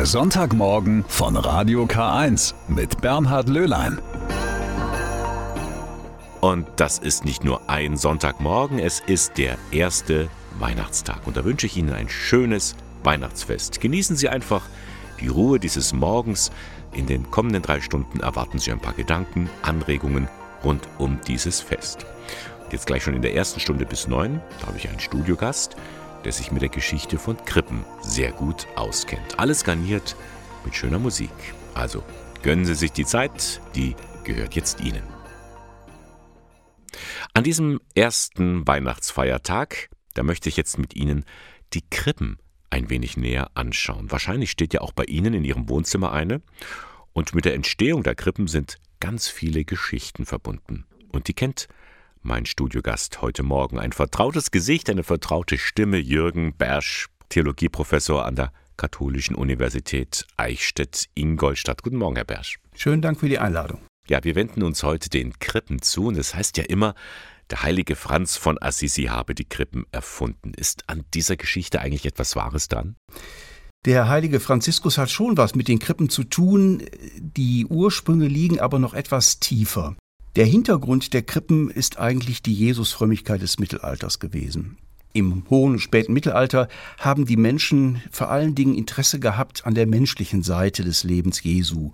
Der Sonntagmorgen von Radio K1 mit Bernhard Löhlein. Und das ist nicht nur ein Sonntagmorgen, es ist der erste Weihnachtstag. Und da wünsche ich Ihnen ein schönes Weihnachtsfest. Genießen Sie einfach die Ruhe dieses Morgens. In den kommenden drei Stunden erwarten Sie ein paar Gedanken, Anregungen rund um dieses Fest. Jetzt gleich schon in der ersten Stunde bis neun, da habe ich einen Studiogast, der sich mit der Geschichte von Krippen sehr gut auskennt. Alles garniert mit schöner Musik. Also gönnen Sie sich die Zeit, die gehört jetzt Ihnen. An diesem ersten Weihnachtsfeiertag, da möchte ich jetzt mit Ihnen die Krippen ein wenig näher anschauen. Wahrscheinlich steht ja auch bei Ihnen in Ihrem Wohnzimmer eine. Und mit der Entstehung der Krippen sind ganz viele Geschichten verbunden. Und die kennt mein Studiogast heute Morgen. Ein vertrautes Gesicht, eine vertraute Stimme, Jürgen Bersch, Theologieprofessor an der Katholischen Universität Eichstätt-Ingolstadt. Guten Morgen, Herr Bersch. Schönen Dank für die Einladung. Ja, wir wenden uns heute den Krippen zu und es das heißt ja immer, der heilige Franz von Assisi habe die Krippen erfunden. Ist an dieser Geschichte eigentlich etwas Wahres dran? Der heilige Franziskus hat schon was mit den Krippen zu tun, die Ursprünge liegen aber noch etwas tiefer. Der Hintergrund der Krippen ist eigentlich die Jesusfrömmigkeit des Mittelalters gewesen. Im hohen und späten Mittelalter haben die Menschen vor allen Dingen Interesse gehabt an der menschlichen Seite des Lebens Jesu.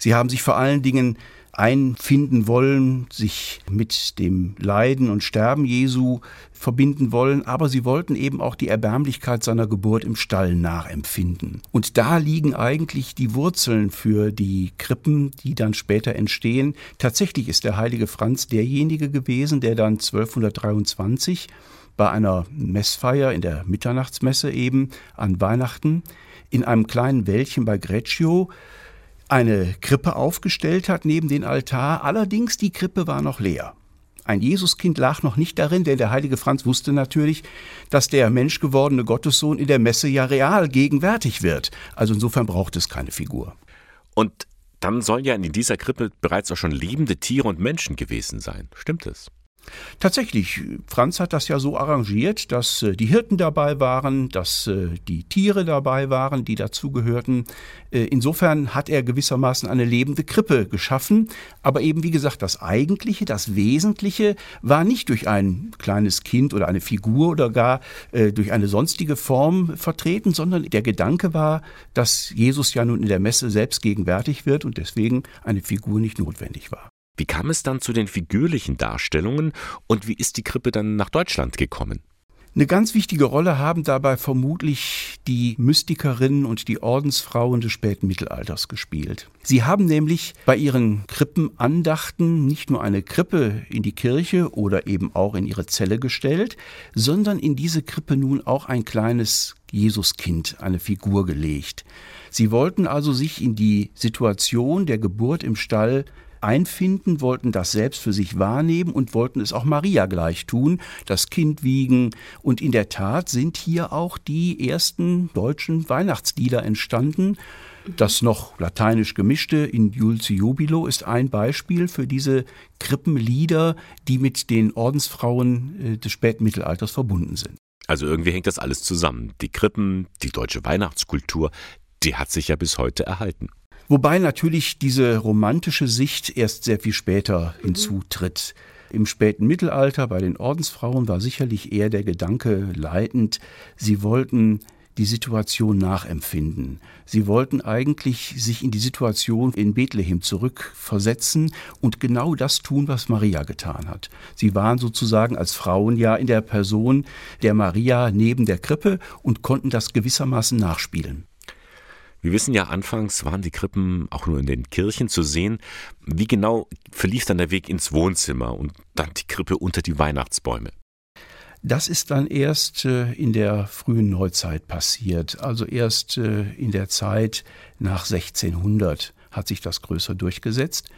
Sie haben sich vor allen Dingen einfinden wollen, sich mit dem Leiden und Sterben Jesu verbinden wollen, aber sie wollten eben auch die Erbärmlichkeit seiner Geburt im Stall nachempfinden. Und da liegen eigentlich die Wurzeln für die Krippen, die dann später entstehen. Tatsächlich ist der heilige Franz derjenige gewesen, der dann 1223 bei einer Messfeier in der Mitternachtsmesse eben an Weihnachten in einem kleinen Wäldchen bei Greccio eine Krippe aufgestellt hat neben den Altar. Allerdings die Krippe war noch leer. Ein Jesuskind lag noch nicht darin, denn der heilige Franz wusste natürlich, dass der menschgewordene Gottessohn in der Messe ja real gegenwärtig wird. Also insofern braucht es keine Figur. Und dann sollen ja in dieser Krippe bereits auch schon lebende Tiere und Menschen gewesen sein. Stimmt es? Tatsächlich, Franz hat das ja so arrangiert, dass äh, die Hirten dabei waren, dass äh, die Tiere dabei waren, die dazugehörten. Äh, insofern hat er gewissermaßen eine lebende Krippe geschaffen. Aber eben, wie gesagt, das Eigentliche, das Wesentliche war nicht durch ein kleines Kind oder eine Figur oder gar durch eine sonstige Form vertreten, sondern der Gedanke war, dass Jesus ja nun in der Messe selbst gegenwärtig wird und deswegen eine Figur nicht notwendig war. Wie kam es dann zu den figürlichen Darstellungen und wie ist die Krippe dann nach Deutschland gekommen? Eine ganz wichtige Rolle haben dabei vermutlich die Mystikerinnen und die Ordensfrauen des späten Mittelalters gespielt. Sie haben nämlich bei ihren Krippenandachten nicht nur eine Krippe in die Kirche oder eben auch in ihre Zelle gestellt, sondern in diese Krippe nun auch ein kleines Jesuskind, eine Figur gelegt. Sie wollten also sich in die Situation der Geburt im Stall einfinden, wollten das selbst für sich wahrnehmen und wollten es auch Maria gleich tun, das Kind wiegen. Und in der Tat sind hier auch die ersten deutschen Weihnachtslieder entstanden. Das noch lateinisch gemischte in Julci Jubilo ist ein Beispiel für diese Krippenlieder, die mit den Ordensfrauen äh, des späten Mittelalters verbunden sind. Also irgendwie hängt das alles zusammen. Die Krippen, die deutsche Weihnachtskultur, die hat sich ja bis heute erhalten. Wobei natürlich diese romantische Sicht erst sehr viel später mhm. hinzutritt. Im späten Mittelalter bei den Ordensfrauen war sicherlich eher der Gedanke leitend, sie wollten die Situation nachempfinden. Sie wollten eigentlich sich in die Situation in Bethlehem zurückversetzen und genau das tun, was Maria getan hat. Sie waren sozusagen als Frauen ja in der Person der Maria neben der Krippe und konnten das gewissermaßen nachspielen. Wir wissen ja, anfangs waren die Krippen auch nur in den Kirchen zu sehen. Wie genau verlief dann der Weg ins Wohnzimmer und dann die Krippe unter die Weihnachtsbäume? Das ist dann erst äh, in der frühen Neuzeit passiert, also erst äh, in der Zeit nach 1600 hat sich das größer durchgesetzt.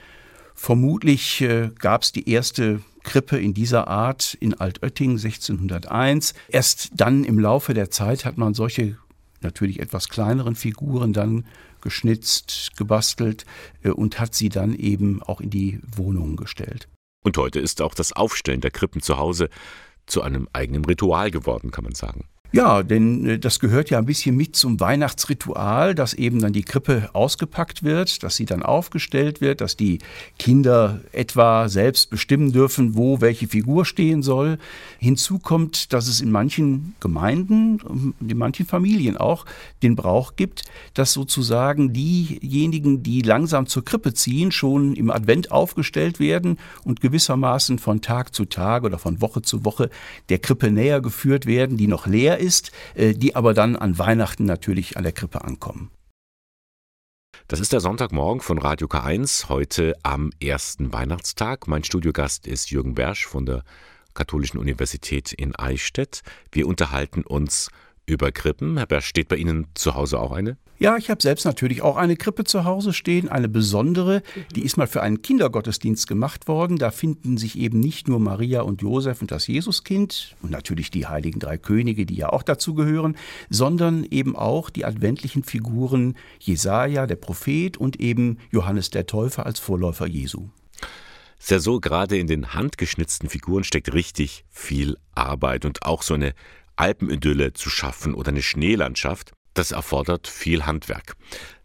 Vermutlich äh, gab es die erste Krippe in dieser Art in Altötting 1601. Erst dann im Laufe der Zeit hat man solche natürlich etwas kleineren Figuren dann geschnitzt, gebastelt äh, und hat sie dann eben auch in die Wohnungen gestellt. Und heute ist auch das Aufstellen der Krippen zu Hause zu einem eigenen Ritual geworden, kann man sagen. Ja, denn äh, das gehört ja ein bisschen mit zum Weihnachtsritual, dass eben dann die Krippe ausgepackt wird, dass sie dann aufgestellt wird, dass die Kinder etwa selbst bestimmen dürfen, wo welche Figur stehen soll. Hinzu kommt, dass es in manchen Gemeinden, in manchen Familien auch den Brauch gibt, dass sozusagen diejenigen, die langsam zur Krippe ziehen, schon im Advent aufgestellt werden und gewissermaßen von Tag zu Tag oder von Woche zu Woche der Krippe näher geführt werden, die noch leer ist, äh, die aber dann an Weihnachten natürlich an der Krippe ankommen. Das ist der Sonntagmorgen von Radio K1, heute am ersten Weihnachtstag. Mein Studiogast ist Jürgen Bersch von der Katholischen Universität in Eichstätt. Wir unterhalten uns über Krippen. Herr Bersch, steht bei Ihnen zu Hause auch eine? Ja, ich habe selbst natürlich auch eine Krippe zu Hause stehen, eine besondere. Die ist mal für einen Kindergottesdienst gemacht worden. Da finden sich eben nicht nur Maria und Josef und das Jesuskind und natürlich die heiligen drei Könige, die ja auch dazu gehören, sondern eben auch die adventlichen Figuren Jesaja, der Prophet und eben Johannes der Täufer als Vorläufer Jesu. Ist ja so, gerade in den handgeschnitzten Figuren steckt richtig viel Arbeit und auch so eine Alpenidylle zu schaffen oder eine Schneelandschaft. Das erfordert viel Handwerk.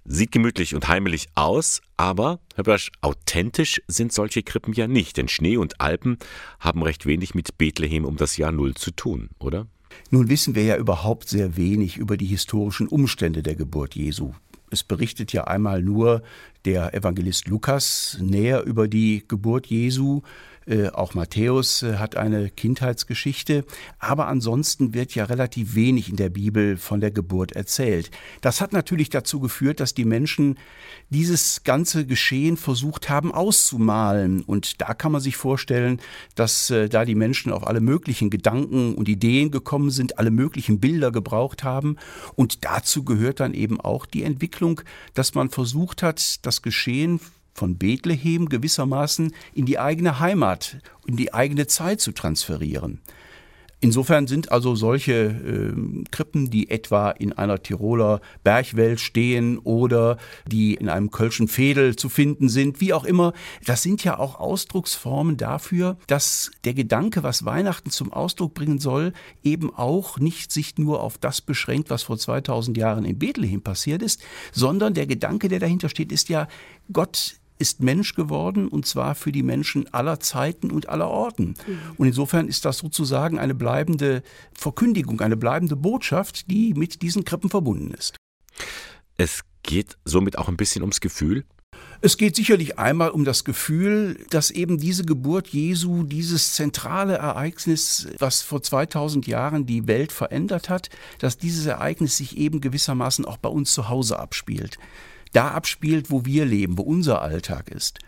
Sieht gemütlich und heimelig aus, aber, Herr Börsch, authentisch sind solche Krippen ja nicht, denn Schnee und Alpen haben recht wenig mit Bethlehem um das Jahr Null zu tun, oder? Nun wissen wir ja überhaupt sehr wenig über die historischen Umstände der Geburt Jesu. Es berichtet ja einmal nur der Evangelist Lukas näher über die Geburt Jesu. Äh, auch Matthäus äh, hat eine Kindheitsgeschichte. Aber ansonsten wird ja relativ wenig in der Bibel von der Geburt erzählt. Das hat natürlich dazu geführt, dass die Menschen dieses ganze Geschehen versucht haben auszumalen. Und da kann man sich vorstellen, dass äh, da die Menschen auf alle möglichen Gedanken und Ideen gekommen sind, alle möglichen Bilder gebraucht haben. Und dazu gehört dann eben auch die Entwicklung, dass man versucht hat, das Geschehen von Bethlehem gewissermaßen in die eigene Heimat, in die eigene Zeit zu transferieren. Insofern sind also solche äh, Krippen, die etwa in einer Tiroler Bergwelt stehen oder die in einem Kölschen Fädel zu finden sind, wie auch immer, das sind ja auch Ausdrucksformen dafür, dass der Gedanke, was Weihnachten zum Ausdruck bringen soll, eben auch nicht sich nur auf das beschränkt, was vor 2000 Jahren in Bethlehem passiert ist, sondern der Gedanke, der dahinter steht, ist ja, Gott ist Mensch geworden und zwar für die Menschen aller Zeiten und aller Orten. Mhm. Und insofern ist das sozusagen eine bleibende Verkündigung, eine bleibende Botschaft, die mit diesen Krippen verbunden ist. Es geht somit auch ein bisschen ums Gefühl. Es geht sicherlich einmal um das Gefühl, dass eben diese Geburt Jesu, dieses zentrale Ereignis, was vor 2000 Jahren die Welt verändert hat, dass dieses Ereignis sich eben gewissermaßen auch bei uns zu Hause abspielt da abspielt, wo wir leben, wo unser Alltag ist.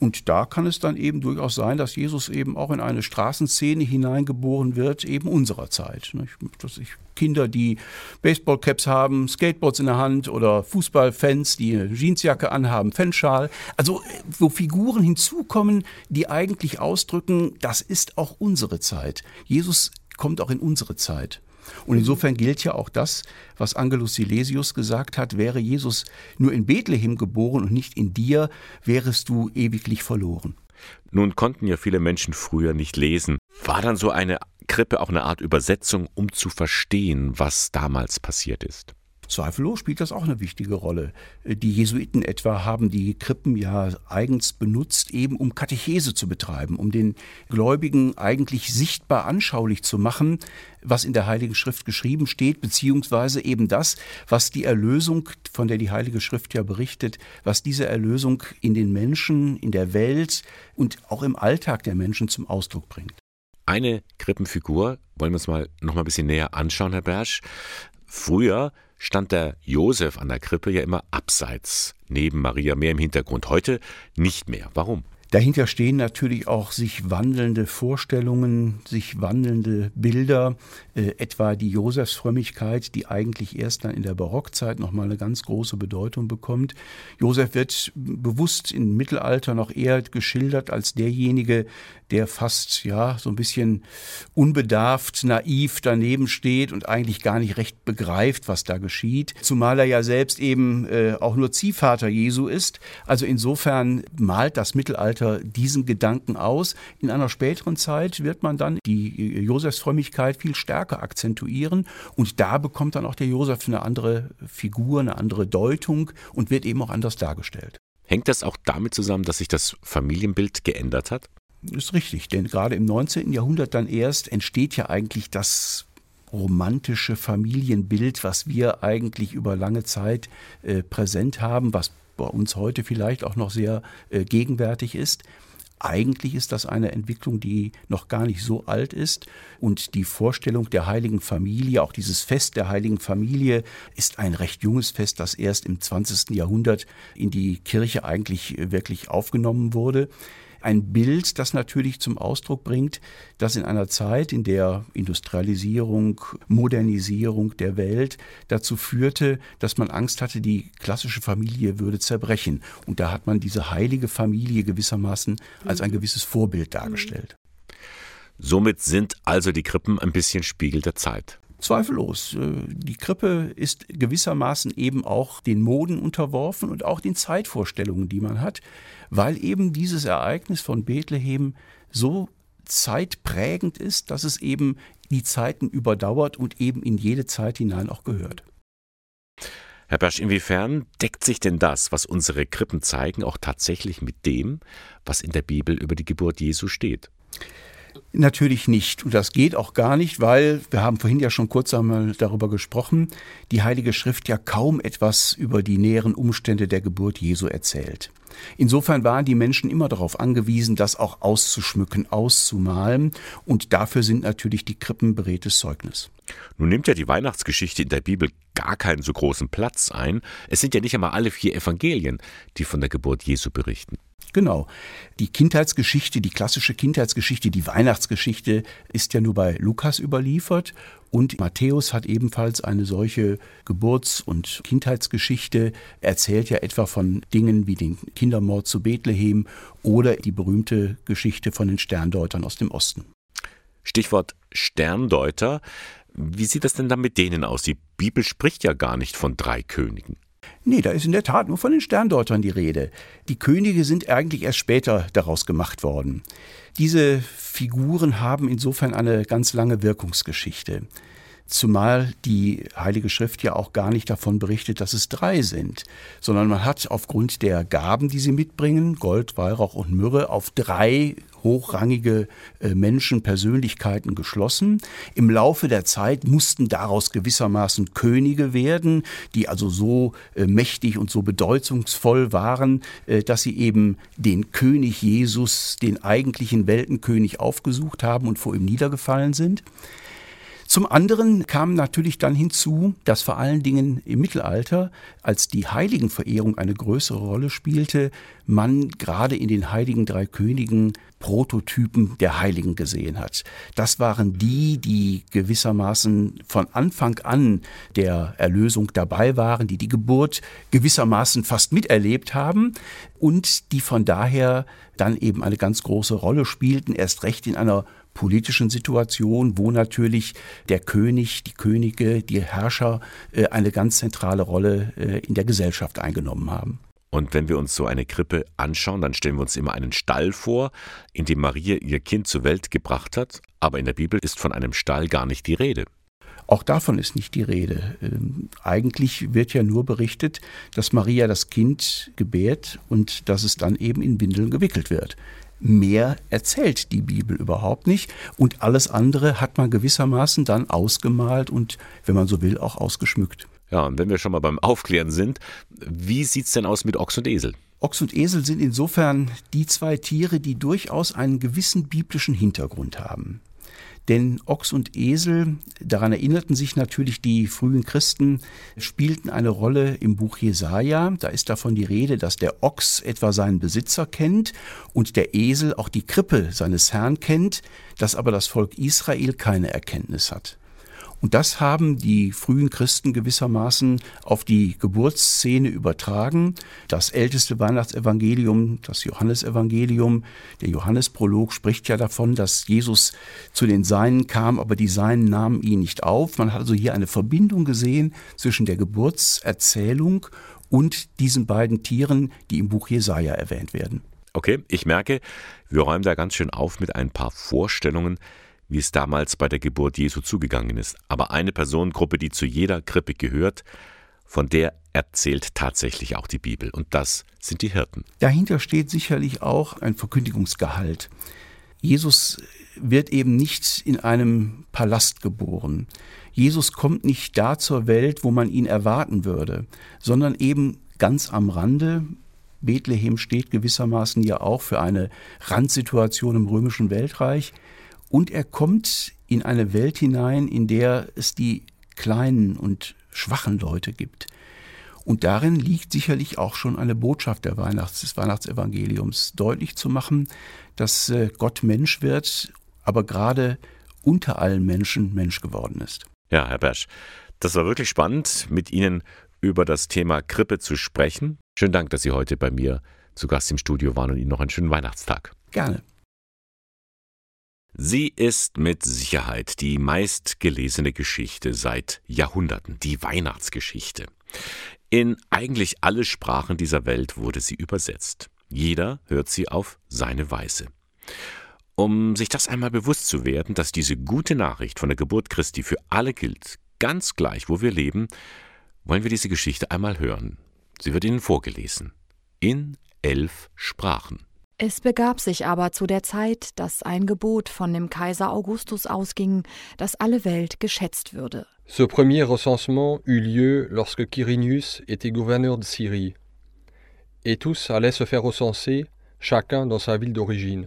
Und da kann es dann eben durchaus sein, dass Jesus eben auch in eine Straßenszene hineingeboren wird, eben unserer Zeit. Dass ich Kinder, die Baseballcaps haben, Skateboards in der Hand oder Fußballfans, die eine Jeansjacke anhaben, Fanschal. Also wo Figuren hinzukommen, die eigentlich ausdrücken, das ist auch unsere Zeit. Jesus kommt auch in unsere Zeit. Und insofern gilt ja auch das, was Angelus Silesius gesagt hat, wäre Jesus nur in Bethlehem geboren und nicht in dir, wärest du ewiglich verloren. Nun konnten ja viele Menschen früher nicht lesen. War dann so eine Krippe auch eine Art Übersetzung, um zu verstehen, was damals passiert ist? Zweifellos spielt das auch eine wichtige Rolle. Die Jesuiten etwa haben die Krippen ja eigens benutzt, eben um Katechese zu betreiben, um den Gläubigen eigentlich sichtbar anschaulich zu machen, was in der Heiligen Schrift geschrieben steht, beziehungsweise eben das, was die Erlösung, von der die Heilige Schrift ja berichtet, was diese Erlösung in den Menschen, in der Welt und auch im Alltag der Menschen zum Ausdruck bringt. Eine Krippenfigur wollen wir uns mal noch mal ein bisschen näher anschauen, Herr Bersch. Früher stand der Josef an der Krippe ja immer abseits, neben Maria mehr im Hintergrund. Heute nicht mehr. Warum? Dahinter stehen natürlich auch sich wandelnde Vorstellungen, sich wandelnde Bilder, äh, etwa die Josefsfrömmigkeit, die eigentlich erst dann in der Barockzeit nochmal eine ganz große Bedeutung bekommt. Josef wird bewusst im Mittelalter noch eher geschildert als derjenige, der fast ja so ein bisschen unbedarft, naiv daneben steht und eigentlich gar nicht recht begreift, was da geschieht. Zumal er ja selbst eben äh, auch nur Ziehvater Jesu ist. Also insofern malt das Mittelalter Mittelalter diesen Gedanken aus. In einer späteren Zeit wird man dann die Josefsfrömmigkeit viel stärker akzentuieren und da bekommt dann auch der Josef eine andere Figur, eine andere Deutung und wird eben auch anders dargestellt. Hängt das auch damit zusammen, dass sich das Familienbild geändert hat? Ist richtig, denn gerade im 19. Jahrhundert dann erst entsteht ja eigentlich das romantische Familienbild, was wir eigentlich über lange Zeit äh, präsent haben, was bei uns heute vielleicht auch noch sehr äh, gegenwärtig ist. Eigentlich ist das eine Entwicklung, die noch gar nicht so alt ist. Und die Vorstellung der heiligen Familie, auch dieses Fest der heiligen Familie, ist ein recht junges Fest, das erst im 20. Jahrhundert in die Kirche eigentlich äh, wirklich aufgenommen wurde. Ein Bild, das natürlich zum Ausdruck bringt, dass in einer Zeit, in der Industrialisierung, Modernisierung der Welt dazu führte, dass man Angst hatte, die klassische Familie würde zerbrechen. Und da hat man diese heilige Familie gewissermaßen als ein gewisses Vorbild dargestellt. Somit sind also die Krippen ein bisschen Spiegel der Zeit. Zweifellos. Äh, die Krippe ist gewissermaßen eben auch den Moden unterworfen und auch den Zeitvorstellungen, die man hat, weil eben dieses Ereignis von Bethlehem so zeitprägend ist, dass es eben die Zeiten überdauert und eben in jede Zeit hinein auch gehört. Herr Bersch, inwiefern deckt sich denn das, was unsere Krippen zeigen, auch tatsächlich mit dem, was in der Bibel über die Geburt Jesu steht? Natürlich nicht. Und das geht auch gar nicht, weil, wir haben vorhin ja schon kurz einmal darüber gesprochen, die Heilige Schrift ja kaum etwas über die näheren Umstände der Geburt Jesu erzählt. Insofern waren die Menschen immer darauf angewiesen, das auch auszuschmücken, auszumalen. Und dafür sind natürlich die Krippen beredtes Zeugnis. Nun nimmt ja die Weihnachtsgeschichte in der Bibel gar keinen so großen Platz ein. Es sind ja nicht einmal alle vier Evangelien, die von der Geburt Jesu berichten. Genau. Die Kindheitsgeschichte, die klassische Kindheitsgeschichte, die Weihnachtsgeschichte ist ja nur bei Lukas überliefert und Matthäus hat ebenfalls eine solche Geburts- und Kindheitsgeschichte, erzählt ja etwa von Dingen wie den Kindermord zu Bethlehem oder die berühmte Geschichte von den Sterndeutern aus dem Osten. Stichwort Sterndeuter. Wie sieht das denn dann mit denen aus? Die Bibel spricht ja gar nicht von drei Königen. Nee, da ist in der Tat nur von den Sterndeutern die Rede. Die Könige sind eigentlich erst später daraus gemacht worden. Diese Figuren haben insofern eine ganz lange Wirkungsgeschichte. Zumal die Heilige Schrift ja auch gar nicht davon berichtet, dass es drei sind, sondern man hat aufgrund der Gaben, die sie mitbringen, Gold, Weihrauch und Myrrhe, auf drei hochrangige äh, Menschen, Persönlichkeiten geschlossen. Im Laufe der Zeit mussten daraus gewissermaßen Könige werden, die also so äh, mächtig und so bedeutungsvoll waren, äh, dass sie eben den König Jesus, den eigentlichen Weltenkönig aufgesucht haben und vor ihm niedergefallen sind. Zum anderen kam natürlich dann hinzu, dass vor allen Dingen im Mittelalter, als die Heiligenverehrung eine größere Rolle spielte, man gerade in den Heiligen Drei Königen Prototypen der Heiligen gesehen hat. Das waren die, die gewissermaßen von Anfang an der Erlösung dabei waren, die die Geburt gewissermaßen fast miterlebt haben und die von daher dann eben eine ganz große Rolle spielten, erst recht in einer politischen Situation, wo natürlich der König, die Könige, die Herrscher äh, eine ganz zentrale Rolle äh, in der Gesellschaft eingenommen haben. Und wenn wir uns so eine Krippe anschauen, dann stellen wir uns immer einen Stall vor, in dem Maria ihr Kind zur Welt gebracht hat, aber in der Bibel ist von einem Stall gar nicht die Rede. Auch davon ist nicht die Rede. Ähm, eigentlich wird ja nur berichtet, dass Maria das Kind gebärt und dass es dann eben in Windeln gewickelt wird. Mehr erzählt die Bibel überhaupt nicht und alles andere hat man gewissermaßen dann ausgemalt und, wenn man so will, auch ausgeschmückt. Ja, und wenn wir schon mal beim Aufklären sind, wie sieht's denn aus mit Ochs und Esel? Ochs und Esel sind insofern die zwei Tiere, die durchaus einen gewissen biblischen Hintergrund haben. Denn Ochs und Esel, daran erinnerten sich natürlich die frühen Christen, spielten eine Rolle im Buch Jesaja. Da ist davon die Rede, dass der Ochs etwa seinen Besitzer kennt und der Esel auch die Krippe seines Herrn kennt, dass aber das Volk Israel keine Erkenntnis hat. Und das haben die frühen Christen gewissermaßen auf die Geburtsszene übertragen. Das älteste Weihnachtsevangelium, das Johannesevangelium, der Johannesprolog spricht ja davon, dass Jesus zu den Seinen kam, aber die Seinen nahmen ihn nicht auf. Man hat also hier eine Verbindung gesehen zwischen der Geburtserzählung und diesen beiden Tieren, die im Buch Jesaja erwähnt werden. Okay, ich merke, wir räumen da ganz schön auf mit ein paar Vorstellungen, wie es damals bei der Geburt Jesu zugegangen ist. Aber eine Personengruppe, die zu jeder Krippe gehört, von der erzählt tatsächlich auch die Bibel. Und das sind die Hirten. Dahinter steht sicherlich auch ein Verkündigungsgehalt. Jesus wird eben nicht in einem Palast geboren. Jesus kommt nicht da zur Welt, wo man ihn erwarten würde, sondern eben ganz am Rande. Bethlehem steht gewissermaßen ja auch für eine Randsituation im römischen Weltreich. Und er kommt in eine Welt hinein, in der es die kleinen und schwachen Leute gibt. Und darin liegt sicherlich auch schon eine Botschaft der Weihnachts-, des Weihnachtsevangeliums, deutlich zu machen, dass äh, Gott Mensch wird, aber gerade unter allen Menschen Mensch geworden ist. Ja, Herr Bersch, das war wirklich spannend, mit Ihnen über das Thema Krippe zu sprechen. Schönen Dank, dass Sie heute bei mir zu Gast im Studio waren und Ihnen noch einen schönen Weihnachtstag. Gerne. Sie ist mit Sicherheit die meistgelesene Geschichte seit Jahrhunderten, die Weihnachtsgeschichte. In eigentlich alle Sprachen dieser Welt wurde sie übersetzt. Jeder hört sie auf seine Weise. Um sich das einmal bewusst zu werden, dass diese gute Nachricht von der Geburt Christi für alle gilt, ganz gleich, wo wir leben, wollen wir diese Geschichte einmal hören. Sie wird Ihnen vorgelesen. In elf Sprachen. Es begab sich aber zu der Zeit, dass ein Gebot von dem Kaiser Augustus ausging, dass alle Welt geschätzt würde. Ce premier recensement eut lieu lorsque Quirinius était gouverneur de Syrie. Et tous allaient se faire recenser, chacun dans sa ville d'origine.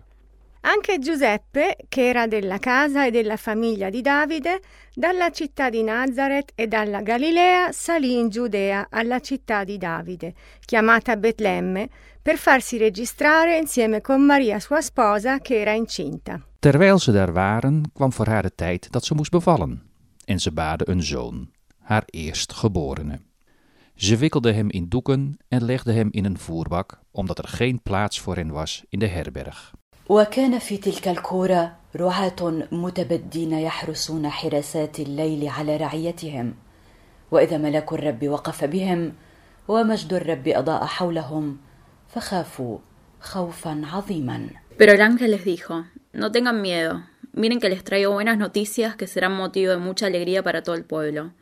Anche Giuseppe, che era della casa e della famiglia di Davide, dalla città di Nazareth e dalla Galilea salì in Giudea alla città di Davide, chiamata Betlemme, per farsi registrare insieme con Maria sua sposa che era incinta. Terwijl ze daar waren, kwam voor haar de tijd dat ze moest bevallen. En ze baarde een zoon, haar eerstgeborene. Ze wikkelde hem in doeken en legde hem in een voerbak, omdat er geen plaats voor hen was in de herberg. وكان في تلك الكورة رعاة متبدين يحرسون حراسات الليل على رعيتهم وإذا ملك الرب وقف بهم ومجد الرب أضاء حولهم فخافوا خوفا عظيما Pero el ángel les dijo, no tengan miedo, miren que les traigo buenas noticias que serán motivo de mucha alegría para todo el pueblo.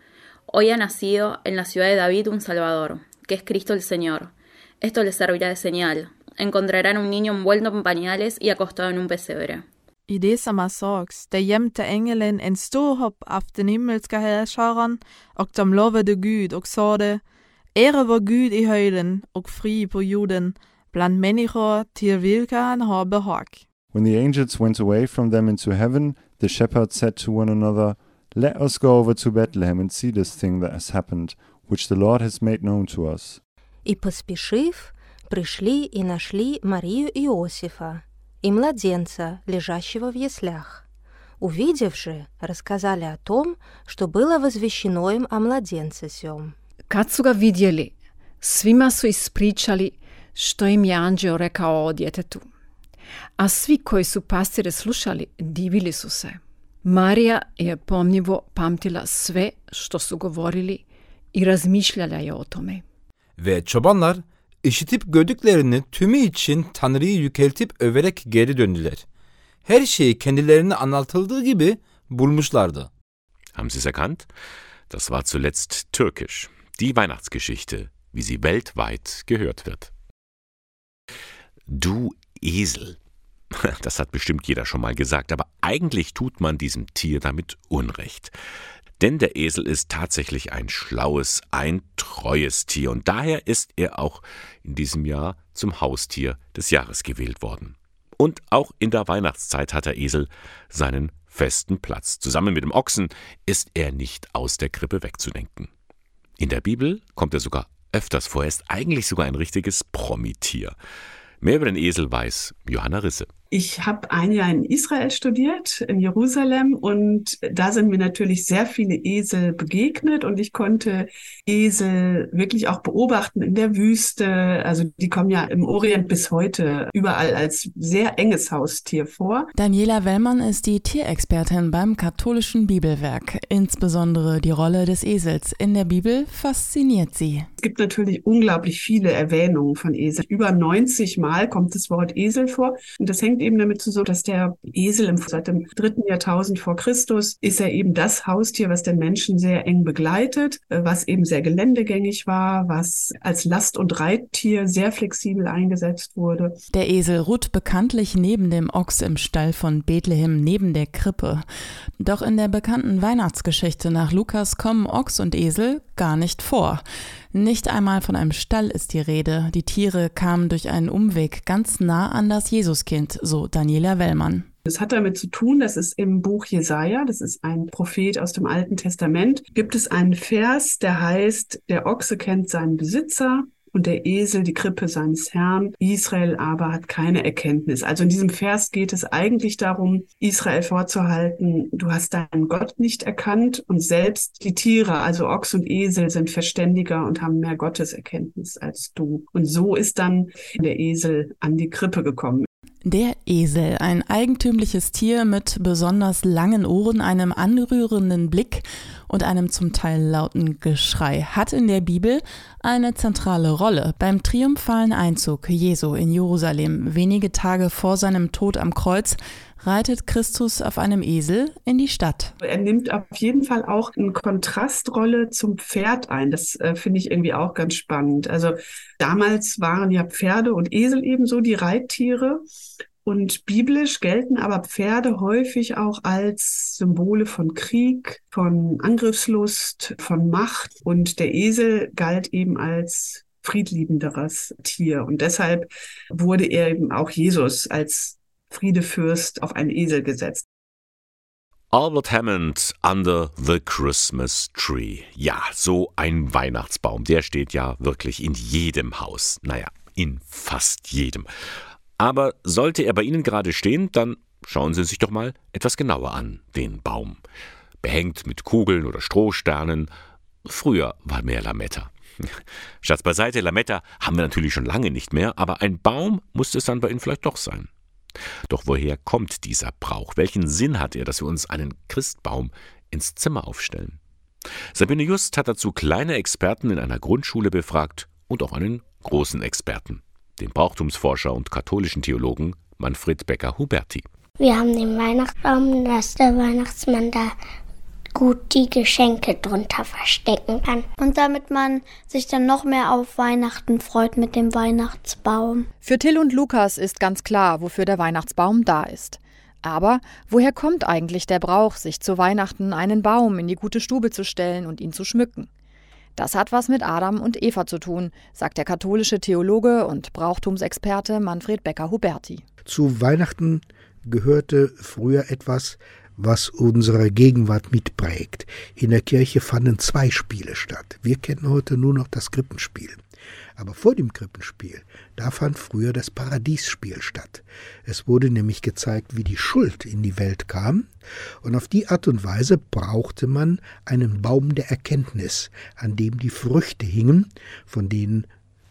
Hoy ha nacido en la ciudad de David un Salvador, que es Cristo el Señor. Esto les servirá de señal. Encontrarán un niño envuelto en pañales y acostado en un pesebre. I det som er sorgs, der gjemte engelen en stor hopp av den himmelske herskaren, og de lovede Gud og sade, Ære vår Gud i høyden og fri på jorden, bland människor till vilka han har behag. When the angels went away from them into heaven, the shepherds said to one another, Let us go over to Bethlehem and see this thing that has happened, which the Lord has made known to us. И поспешив, пришли и нашли Марию и Иосифа, и младенца, лежащего в яслях. Увидев же, рассказали о том, что было возвещено им о младенце сём. Ga vidjeli, svima su ispričali što im je anđeo rekao o djetetu. A svi koji su pastire slušali, divili su se. Marija je pomnjivo pamtila sve što su govorili i razmišljala je o tome. Ve çobanlar işitip gördüklerini tümü için Tanrı'yı yükeltip överek geri döndüler. Her şeyi kendilerine anlatıldığı gibi bulmuşlardı. Haben Sie es erkannt? Das war zuletzt türkisch. Die Weihnachtsgeschichte, wie sie weltweit gehört wird. Du Esel. Das hat bestimmt jeder schon mal gesagt, aber eigentlich tut man diesem Tier damit Unrecht. Denn der Esel ist tatsächlich ein schlaues, ein treues Tier und daher ist er auch in diesem Jahr zum Haustier des Jahres gewählt worden. Und auch in der Weihnachtszeit hat der Esel seinen festen Platz. Zusammen mit dem Ochsen ist er nicht aus der Krippe wegzudenken. In der Bibel kommt er sogar öfters vor, er ist eigentlich sogar ein richtiges Promitier. Mehr über den Esel weiß Johanna Risse. Ich habe ein Jahr in Israel studiert, in Jerusalem, und da sind mir natürlich sehr viele Esel begegnet und ich konnte Esel wirklich auch beobachten in der Wüste. Also die kommen ja im Orient bis heute überall als sehr enges Haustier vor. Daniela Wellmann ist die Tierexpertin beim katholischen Bibelwerk. Insbesondere die Rolle des Esels in der Bibel fasziniert sie. Es gibt natürlich unglaublich viele Erwähnungen von Esel. Über 90 Mal kommt das Wort Esel vor und das hängt eben damit zusammen, dass der Esel im, seit dem dritten Jahrtausend vor Christus ist er eben das Haustier, was den Menschen sehr eng begleitet, äh, was eben sehr geländegängig war, was als Last- und Reittier sehr flexibel eingesetzt wurde. Der Esel ruht bekanntlich neben dem Ochs im Stall von Bethlehem neben der Krippe. Doch in der bekannten Weihnachtsgeschichte nach Lukas kommen Ochs und Esel gar nicht vor. Nicht einmal von einem Stall ist die Rede. Die Tiere kamen durch einen Umweg ganz nah an das Jesuskind, so Daniela Wellmann. Das hat damit zu tun, dass es im Buch Jesaja, das ist ein Prophet aus dem Alten Testament, gibt es einen Vers, der heißt, der Ochse kennt seinen Besitzer und der Esel die Krippe seines Herrn. Israel aber hat keine Erkenntnis. Also in diesem Vers geht es eigentlich darum, Israel vorzuhalten, du hast deinen Gott nicht erkannt und selbst die Tiere, also Ochs und Esel, sind verständiger und haben mehr Gotteserkenntnis als du. Und so ist dann der Esel an die Krippe gekommen. Der Esel, ein eigentümliches Tier mit besonders langen Ohren, einem anrührenden Blick und einem zum Teil lauten Geschrei, hat in der Bibel eine zentrale Rolle. Beim triumphalen Einzug Jesu in Jerusalem, wenige Tage vor seinem Tod am Kreuz, reitet Christus auf einem Esel in die Stadt. Er nimmt auf jeden Fall auch eine Kontrastrolle zum Pferd ein. Das äh, finde ich irgendwie auch ganz spannend. Also damals waren ja Pferde und Esel ebenso die Reittiere. Und biblisch gelten aber Pferde häufig auch als Symbole von Krieg, von Angriffslust, von Macht. Und der Esel galt eben als friedliebenderes Tier. Und deshalb wurde er eben auch Jesus als Friedefürst auf einen Esel gesetzt. Albert Hammond Under the Christmas Tree. Ja, so ein Weihnachtsbaum, der steht ja wirklich in jedem Haus. Naja, in fast jedem. Aber sollte er bei Ihnen gerade stehen, dann schauen Sie sich doch mal etwas genauer an, den Baum. Behängt mit Kugeln oder Strohsternen. Früher war mehr Lametta. Schatz beiseite, Lametta haben wir natürlich schon lange nicht mehr, aber ein Baum muss es dann bei Ihnen vielleicht doch sein. Doch woher kommt dieser Brauch? Welchen Sinn hat er, dass wir uns einen Christbaum ins Zimmer aufstellen? Sabine Just hat dazu kleine Experten in einer Grundschule befragt und auch einen großen Experten, den Brauchtumsforscher und katholischen Theologen Manfred Becker-Huberti. Wir haben den Weihnachtsbaum, dass der Weihnachtsmann da gut die Geschenke drunter verstecken kann. Und damit man sich dann noch mehr auf Weihnachten freut mit dem Weihnachtsbaum. Für Till und Lukas ist ganz klar, wofür der Weihnachtsbaum da ist. Aber woher kommt eigentlich der Brauch, sich zu Weihnachten einen Baum in die gute Stube zu stellen und ihn zu schmücken? Das hat was mit Adam und Eva zu tun, sagt der katholische Theologe und Brauchtumsexperte Manfred Becker-Huberti. Zu Weihnachten gehörte früher etwas, was unsere Gegenwart mitprägt. In der Kirche fanden zwei Spiele statt. Wir kennen heute nur noch das Krippenspiel. Aber vor dem Krippenspiel, da fand früher das Paradiesspiel statt. Es wurde nämlich gezeigt, wie die Schuld in die Welt kam, und auf die Art und Weise brauchte man einen Baum der Erkenntnis, an dem die Früchte hingen, von denen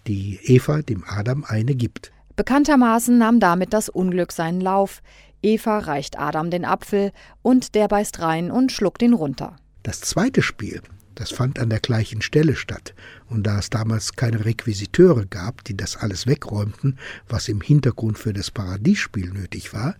die Eva dem Adam eine gibt. Bekanntermaßen nahm damit das Unglück seinen Lauf. Eva reicht Adam den Apfel und der beißt rein und schluckt ihn runter. Das zweite Spiel, das fand an der gleichen Stelle statt. Und da es damals keine Requisiteure gab, die das alles wegräumten, was im Hintergrund für das Paradiesspiel nötig war,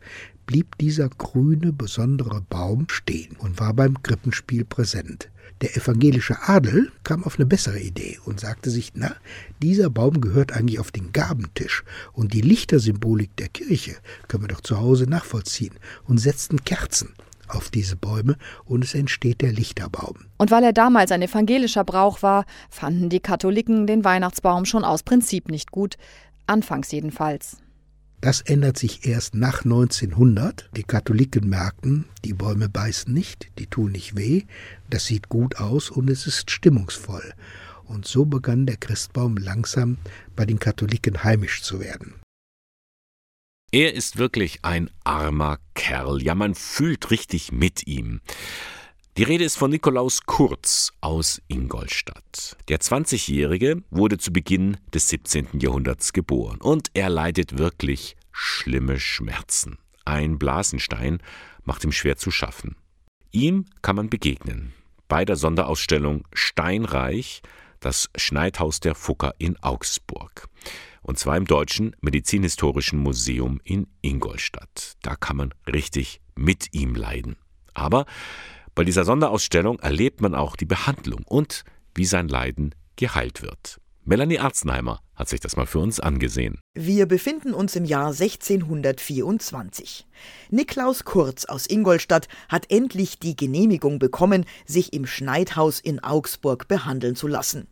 blieb dieser grüne, besondere Baum stehen und war beim Krippenspiel präsent. Der evangelische Adel kam auf eine bessere Idee und sagte sich, na, dieser Baum gehört eigentlich auf den Gabentisch und die Lichtersymbolik der Kirche können wir doch zu Hause nachvollziehen und setzten Kerzen auf diese Bäume und es entsteht der Lichterbaum. Und weil er damals ein evangelischer Brauch war, fanden die Katholiken den Weihnachtsbaum schon aus Prinzip nicht gut, anfangs jedenfalls. Das ändert sich erst nach 1900. Die Katholiken merkten, die Bäume beißen nicht, die tun nicht weh, das sieht gut aus und es ist stimmungsvoll. Und so begann der Christbaum langsam bei den Katholiken heimisch zu werden. Er ist wirklich ein armer Kerl. Ja, man fühlt richtig mit ihm. Die Rede ist von Nikolaus Kurz aus Ingolstadt. Der 20-Jährige wurde zu Beginn des 17. Jahrhunderts geboren und er leidet wirklich schlimme Schmerzen. Ein Blasenstein macht ihm schwer zu schaffen. Ihm kann man begegnen bei der Sonderausstellung Steinreich, das Schneidhaus der Fucker in Augsburg. Und zwar im Deutschen Medizinhistorischen Museum in Ingolstadt. Da kann man richtig mit ihm leiden. Aber bei dieser Sonderausstellung erlebt man auch die Behandlung und wie sein Leiden geheilt wird. Melanie Arznheimer hat sich das mal für uns angesehen. Wir befinden uns im Jahr 1624. Niklaus Kurz aus Ingolstadt hat endlich die Genehmigung bekommen, sich im Schneidhaus in Augsburg behandeln zu lassen.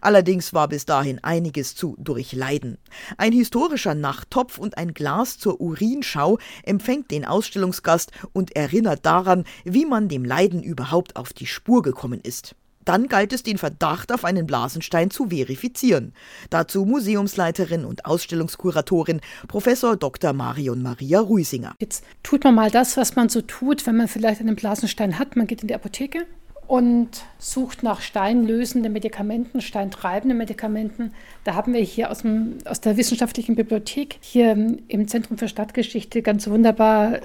Allerdings war bis dahin einiges zu durchleiden. Ein historischer Nachttopf und ein Glas zur Urinschau empfängt den Ausstellungsgast und erinnert daran, wie man dem Leiden überhaupt auf die Spur gekommen ist. Dann galt es, den Verdacht auf einen Blasenstein zu verifizieren. Dazu Museumsleiterin und Ausstellungskuratorin Professor Dr. Marion Maria Ruisinger. Jetzt tut man mal das, was man so tut, wenn man vielleicht einen Blasenstein hat. Man geht in die Apotheke und sucht nach steinlösenden Medikamenten, steintreibenden Medikamenten. Da haben wir hier aus, dem, aus der wissenschaftlichen Bibliothek hier im Zentrum für Stadtgeschichte ganz wunderbar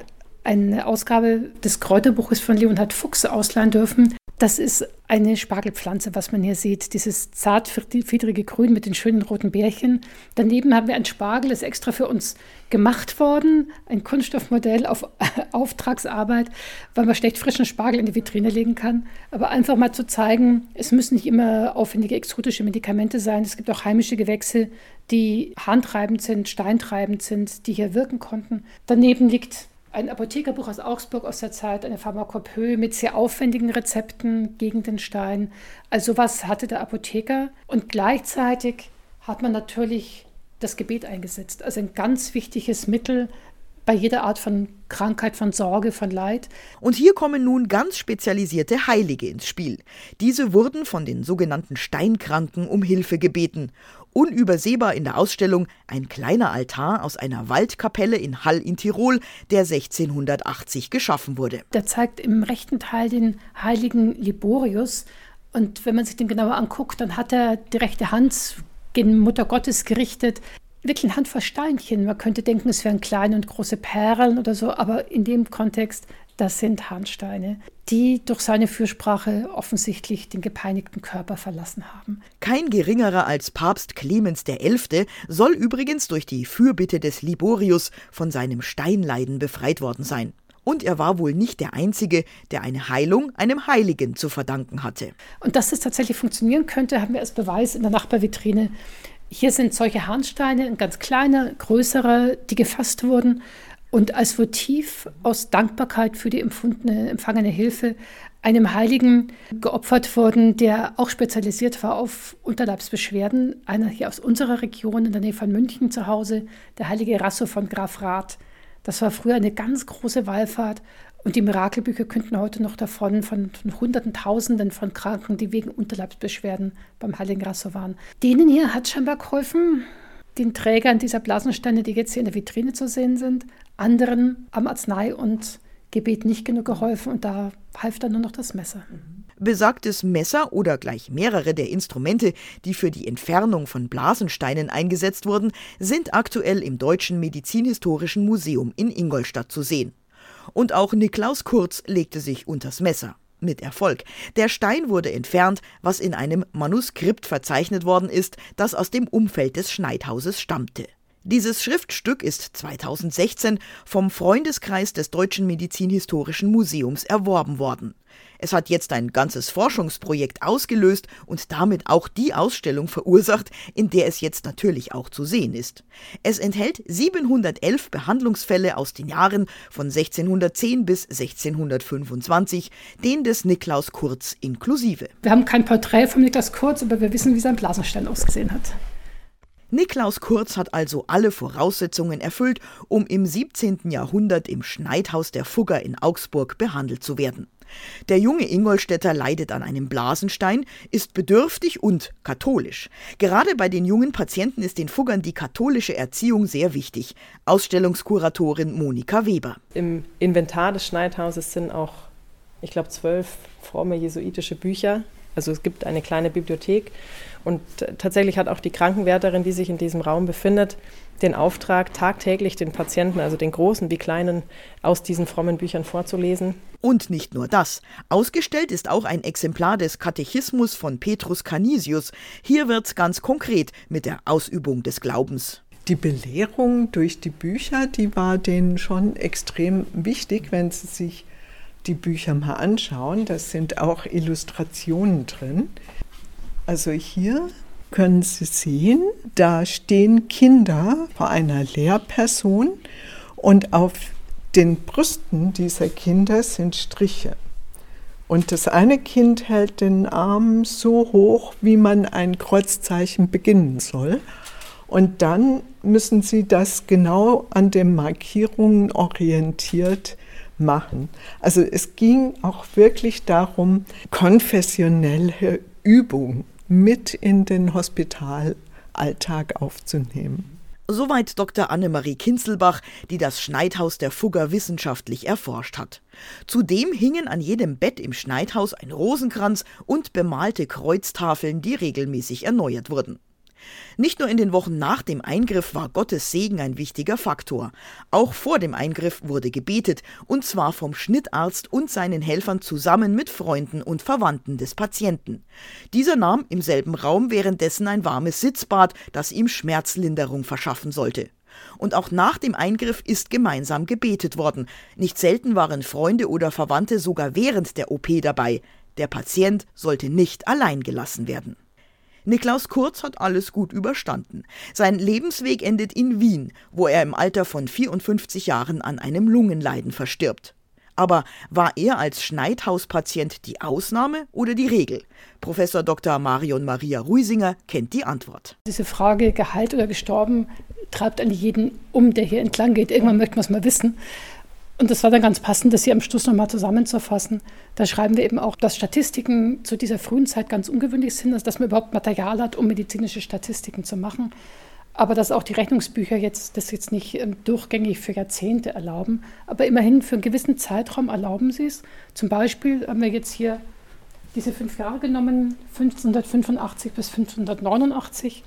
eine Ausgabe des Kräuterbuches von Leonhard Fuchs ausleihen dürfen. Das ist eine Spargelpflanze, was man hier sieht. Dieses zartfiedrige Grün mit den schönen roten Bärchen. Daneben haben wir ein Spargel, das ist extra für uns gemacht worden. Ein Kunststoffmodell auf Auftragsarbeit, weil man schlecht frischen Spargel in die Vitrine legen kann. Aber einfach mal zu zeigen, es müssen nicht immer aufwendige exotische Medikamente sein. Es gibt auch heimische Gewächse, die handtreibend sind, steintreibend sind, die hier wirken konnten. Daneben liegt ein Apothekerbuch aus Augsburg aus der Zeit, eine Pharmakopöe mit sehr aufwendigen Rezepten gegen den Stein. Also sowas hatte der Apotheker. Und gleichzeitig hat man natürlich das Gebet eingesetzt. Also ein ganz wichtiges Mittel bei jeder Art von Krankheit, von Sorge, von Leid. Und hier kommen nun ganz spezialisierte Heilige ins Spiel. Diese wurden von den sogenannten Steinkranken um Hilfe gebeten. Unübersehbar in der Ausstellung ein kleiner Altar aus einer Waldkapelle in Hall in Tirol, der 1680 geschaffen wurde. Der zeigt im rechten Teil den heiligen Liborius. Und wenn man sich den genauer anguckt, dann hat er die rechte Hand gegen Mutter Gottes gerichtet wirklich ein Handvoll Steinchen. Man könnte denken, es wären kleine und große Perlen oder so, aber in dem Kontext, das sind Handsteine, die durch seine Fürsprache offensichtlich den gepeinigten Körper verlassen haben. Kein geringerer als Papst Clemens XI. soll übrigens durch die Fürbitte des Liborius von seinem Steinleiden befreit worden sein. Und er war wohl nicht der Einzige, der eine Heilung einem Heiligen zu verdanken hatte. Und dass es tatsächlich funktionieren könnte, haben wir als Beweis in der Nachbarvitrine hier sind solche Harnsteine, ein ganz kleiner, größere, die gefasst wurden und als Votiv aus Dankbarkeit für die empfundene, empfangene Hilfe einem Heiligen geopfert wurden, der auch spezialisiert war auf Unterleibsbeschwerden. Einer hier aus unserer Region in der Nähe von München zu Hause, der heilige Rasso von Graf Rath. Das war früher eine ganz große Wallfahrt und die Mirakelbücher könnten heute noch davon von, von Hunderten, Tausenden von Kranken, die wegen Unterleibsbeschwerden beim Heiligen Rasso waren. Denen hier hat scheinbar geholfen, den Trägern dieser Blasensteine, die jetzt hier in der Vitrine zu sehen sind, anderen am Arznei und Gebet nicht genug geholfen und da half dann nur noch das Messer. Besagtes Messer oder gleich mehrere der Instrumente, die für die Entfernung von Blasensteinen eingesetzt wurden, sind aktuell im Deutschen Medizinhistorischen Museum in Ingolstadt zu sehen. Und auch Niklaus Kurz legte sich unters Messer. Mit Erfolg. Der Stein wurde entfernt, was in einem Manuskript verzeichnet worden ist, das aus dem Umfeld des Schneidhauses stammte. Dieses Schriftstück ist 2016 vom Freundeskreis des Deutschen Medizinhistorischen Museums erworben worden. Es hat jetzt ein ganzes Forschungsprojekt ausgelöst und damit auch die Ausstellung verursacht, in der es jetzt natürlich auch zu sehen ist. Es enthält 711 Behandlungsfälle aus den Jahren von 1610 bis 1625, den des Niklaus Kurz inklusive. Wir haben kein Porträt von Niklaus Kurz, aber wir wissen, wie sein Blasenstein ausgesehen hat. Niklaus Kurz hat also alle Voraussetzungen erfüllt, um im 17. Jahrhundert im Schneidhaus der Fugger in Augsburg behandelt zu werden. Der junge Ingolstädter leidet an einem Blasenstein, ist bedürftig und katholisch. Gerade bei den jungen Patienten ist den Fuggern die katholische Erziehung sehr wichtig. Ausstellungskuratorin Monika Weber. Im Inventar des Schneidhauses sind auch, ich glaube, zwölf fromme jesuitische Bücher. Also es gibt eine kleine Bibliothek und tatsächlich hat auch die Krankenwärterin, die sich in diesem Raum befindet, den Auftrag, tagtäglich den Patienten, also den großen wie kleinen, aus diesen frommen Büchern vorzulesen. Und nicht nur das. Ausgestellt ist auch ein Exemplar des Katechismus von Petrus Canisius. Hier wird's ganz konkret mit der Ausübung des Glaubens. Die Belehrung durch die Bücher, die war denen schon extrem wichtig, wenn sie sich die Bücher mal anschauen. Da sind auch Illustrationen drin. Also hier können Sie sehen, da stehen Kinder vor einer Lehrperson und auf den Brüsten dieser Kinder sind Striche. Und das eine Kind hält den Arm so hoch, wie man ein Kreuzzeichen beginnen soll. Und dann müssen Sie das genau an den Markierungen orientiert machen. Also es ging auch wirklich darum, konfessionelle Übungen mit in den Hospitalalltag aufzunehmen. Soweit Dr. Annemarie Kinzelbach, die das Schneidhaus der Fugger wissenschaftlich erforscht hat. Zudem hingen an jedem Bett im Schneidhaus ein Rosenkranz und bemalte Kreuztafeln, die regelmäßig erneuert wurden. Nicht nur in den Wochen nach dem Eingriff war Gottes Segen ein wichtiger Faktor. Auch vor dem Eingriff wurde gebetet, und zwar vom Schnittarzt und seinen Helfern zusammen mit Freunden und Verwandten des Patienten. Dieser nahm im selben Raum währenddessen ein warmes Sitzbad, das ihm Schmerzlinderung verschaffen sollte. Und auch nach dem Eingriff ist gemeinsam gebetet worden. Nicht selten waren Freunde oder Verwandte sogar während der OP dabei. Der Patient sollte nicht allein gelassen werden. Niklaus Kurz hat alles gut überstanden. Sein Lebensweg endet in Wien, wo er im Alter von 54 Jahren an einem Lungenleiden verstirbt. Aber war er als Schneidhauspatient die Ausnahme oder die Regel? Professor Dr. Marion Maria Ruisinger kennt die Antwort. Diese Frage Gehalt oder gestorben treibt an jeden um, der hier entlang geht. Irgendwann möchte man es mal wissen. Und das war dann ganz passend, das hier am Schluss nochmal zusammenzufassen. Da schreiben wir eben auch, dass Statistiken zu dieser frühen Zeit ganz ungewöhnlich sind, also dass man überhaupt Material hat, um medizinische Statistiken zu machen. Aber dass auch die Rechnungsbücher jetzt das jetzt nicht ähm, durchgängig für Jahrzehnte erlauben. Aber immerhin für einen gewissen Zeitraum erlauben sie es. Zum Beispiel haben wir jetzt hier diese fünf Jahre genommen, 1585 bis 1589.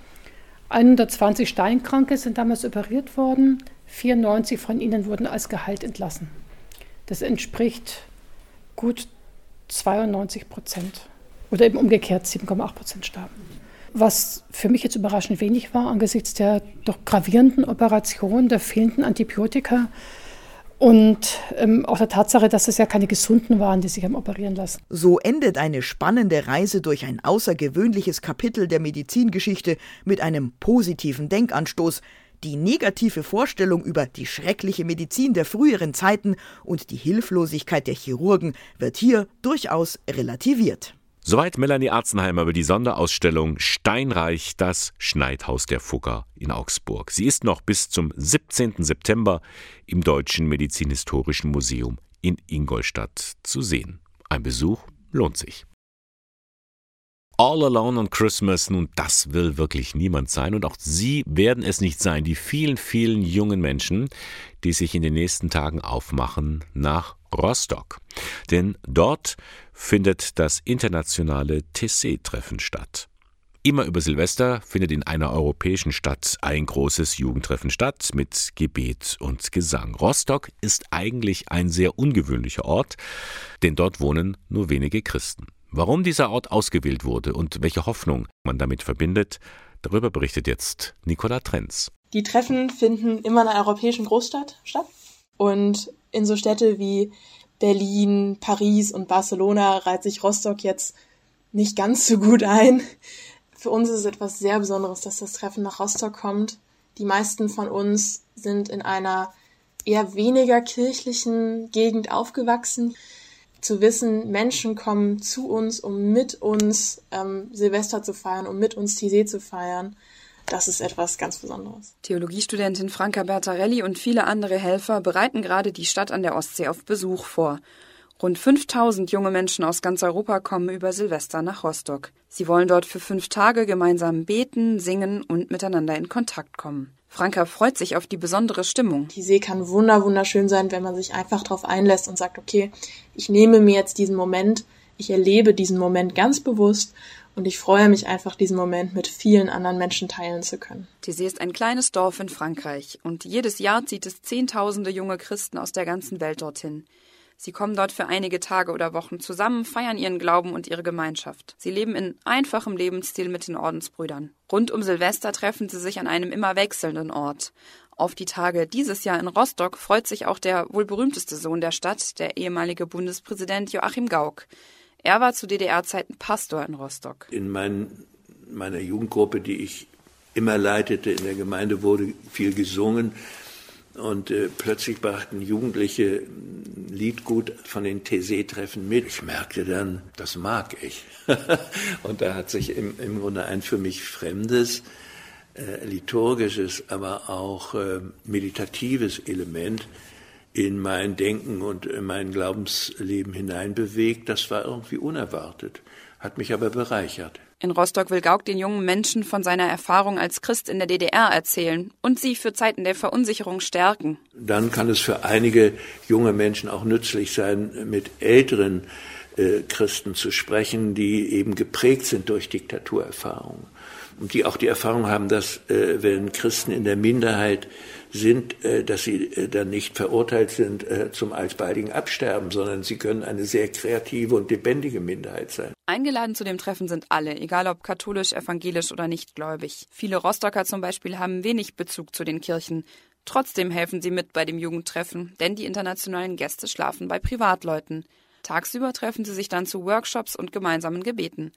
120 Steinkranke sind damals operiert worden. 94 von ihnen wurden als Gehalt entlassen. Das entspricht gut 92 Prozent. Oder eben umgekehrt 7,8 Prozent starben. Was für mich jetzt überraschend wenig war angesichts der doch gravierenden Operation, der fehlenden Antibiotika und ähm, auch der Tatsache, dass es ja keine Gesunden waren, die sich haben operieren lassen. So endet eine spannende Reise durch ein außergewöhnliches Kapitel der Medizingeschichte mit einem positiven Denkanstoß, die negative Vorstellung über die schreckliche Medizin der früheren Zeiten und die Hilflosigkeit der Chirurgen wird hier durchaus relativiert. Soweit Melanie Arzenheimer über die Sonderausstellung Steinreich, das Schneidhaus der Fugger in Augsburg. Sie ist noch bis zum 17. September im Deutschen Medizinhistorischen Museum in Ingolstadt zu sehen. Ein Besuch lohnt sich. All Alone on Christmas, nun das will wirklich niemand sein und auch Sie werden es nicht sein, die vielen, vielen jungen Menschen, die sich in den nächsten Tagen aufmachen nach Rostock. Denn dort findet das internationale TC-Treffen statt. Immer über Silvester findet in einer europäischen Stadt ein großes Jugendtreffen statt mit Gebet und Gesang. Rostock ist eigentlich ein sehr ungewöhnlicher Ort, denn dort wohnen nur wenige Christen. Warum dieser Ort ausgewählt wurde und welche Hoffnung man damit verbindet, darüber berichtet jetzt Nicola Trenz. Die Treffen finden immer in einer europäischen Großstadt statt. Und in so Städte wie Berlin, Paris und Barcelona reiht sich Rostock jetzt nicht ganz so gut ein. Für uns ist es etwas sehr Besonderes, dass das Treffen nach Rostock kommt. Die meisten von uns sind in einer eher weniger kirchlichen Gegend aufgewachsen zu wissen, Menschen kommen zu uns, um mit uns ähm, Silvester zu feiern, um mit uns Tisee zu feiern. Das ist etwas ganz Besonderes. Theologiestudentin Franka Bertarelli und viele andere Helfer bereiten gerade die Stadt an der Ostsee auf Besuch vor. Rund 5000 junge Menschen aus ganz Europa kommen über Silvester nach Rostock. Sie wollen dort für fünf Tage gemeinsam beten, singen und miteinander in Kontakt kommen. Franka freut sich auf die besondere Stimmung. Die See kann wunder wunderschön sein, wenn man sich einfach darauf einlässt und sagt, okay, ich nehme mir jetzt diesen Moment, ich erlebe diesen Moment ganz bewusst und ich freue mich einfach, diesen Moment mit vielen anderen Menschen teilen zu können. Tizé ist ein kleines Dorf in Frankreich und jedes Jahr zieht es Zehntausende junge Christen aus der ganzen Welt dorthin. Sie kommen dort für einige Tage oder Wochen zusammen, feiern ihren Glauben und ihre Gemeinschaft. Sie leben in einfachem Lebensstil mit den Ordensbrüdern. Rund um Silvester treffen sie sich an einem immer wechselnden Ort. Auf die Tage dieses Jahr in Rostock freut sich auch der wohl berühmteste Sohn der Stadt, der ehemalige Bundespräsident Joachim Gauck. Er war zu DDR-Zeiten Pastor in Rostock. In mein, meiner Jugendgruppe, die ich immer leitete in der Gemeinde, wurde viel gesungen. Und äh, plötzlich brachten Jugendliche Liedgut von den TC-Treffen mit. Ich merkte dann, das mag ich. und da hat sich im, im Grunde ein für mich fremdes, äh, liturgisches, aber auch äh, meditatives Element in mein Denken und in mein Glaubensleben hineinbewegt. Das war irgendwie unerwartet, hat mich aber bereichert. In Rostock will Gauck den jungen Menschen von seiner Erfahrung als Christ in der DDR erzählen und sie für Zeiten der Verunsicherung stärken. Dann kann es für einige junge Menschen auch nützlich sein, mit älteren äh, Christen zu sprechen, die eben geprägt sind durch Diktaturerfahrungen und die auch die Erfahrung haben, dass äh, wenn Christen in der Minderheit sind, äh, dass sie äh, dann nicht verurteilt sind äh, zum alsbaldigen Absterben, sondern sie können eine sehr kreative und lebendige Minderheit sein. Eingeladen zu dem Treffen sind alle, egal ob katholisch, evangelisch oder nichtgläubig. Viele Rostocker zum Beispiel haben wenig Bezug zu den Kirchen. Trotzdem helfen sie mit bei dem Jugendtreffen, denn die internationalen Gäste schlafen bei Privatleuten. Tagsüber treffen sie sich dann zu Workshops und gemeinsamen Gebeten.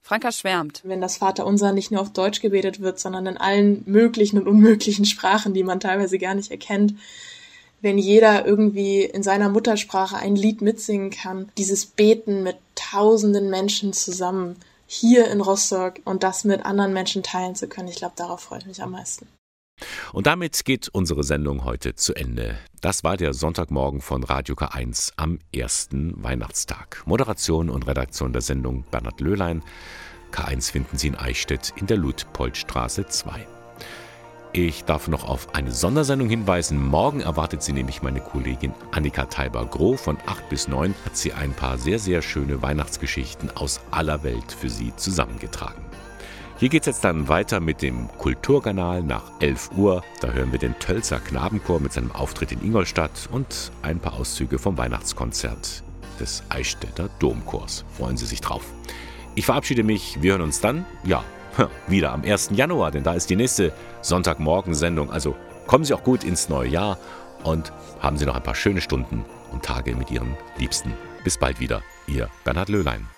Franka schwärmt. Wenn das Vaterunser nicht nur auf Deutsch gebetet wird, sondern in allen möglichen und unmöglichen Sprachen, die man teilweise gar nicht erkennt, wenn jeder irgendwie in seiner Muttersprache ein Lied mitsingen kann, dieses Beten mit tausenden Menschen zusammen hier in Rostock und das mit anderen Menschen teilen zu können, ich glaube, darauf freue ich mich am meisten. Und damit geht unsere Sendung heute zu Ende. Das war der Sonntagmorgen von Radio K1 am ersten Weihnachtstag. Moderation und Redaktion der Sendung Bernhard Löhlein. K1 finden Sie in Eichstätt in der Ludpoldstraße 2. Ich darf noch auf eine Sondersendung hinweisen. Morgen erwartet Sie nämlich meine Kollegin Annika Teiber-Groh. Von 8 bis 9 hat sie ein paar sehr, sehr schöne Weihnachtsgeschichten aus aller Welt für Sie zusammengetragen. Hier geht es jetzt dann weiter mit dem Kulturkanal nach 11 Uhr. Da hören wir den Tölzer Knabenchor mit seinem Auftritt in Ingolstadt und ein paar Auszüge vom Weihnachtskonzert des Eichstätter Domchors. Freuen Sie sich drauf. Ich verabschiede mich. Wir hören uns dann, ja, wieder am 1. Januar, denn da ist die nächste Sonntagmorgensendung. Also kommen Sie auch gut ins neue Jahr und haben Sie noch ein paar schöne Stunden und Tage mit Ihren Liebsten. Bis bald wieder, Ihr Bernhard Löhlein.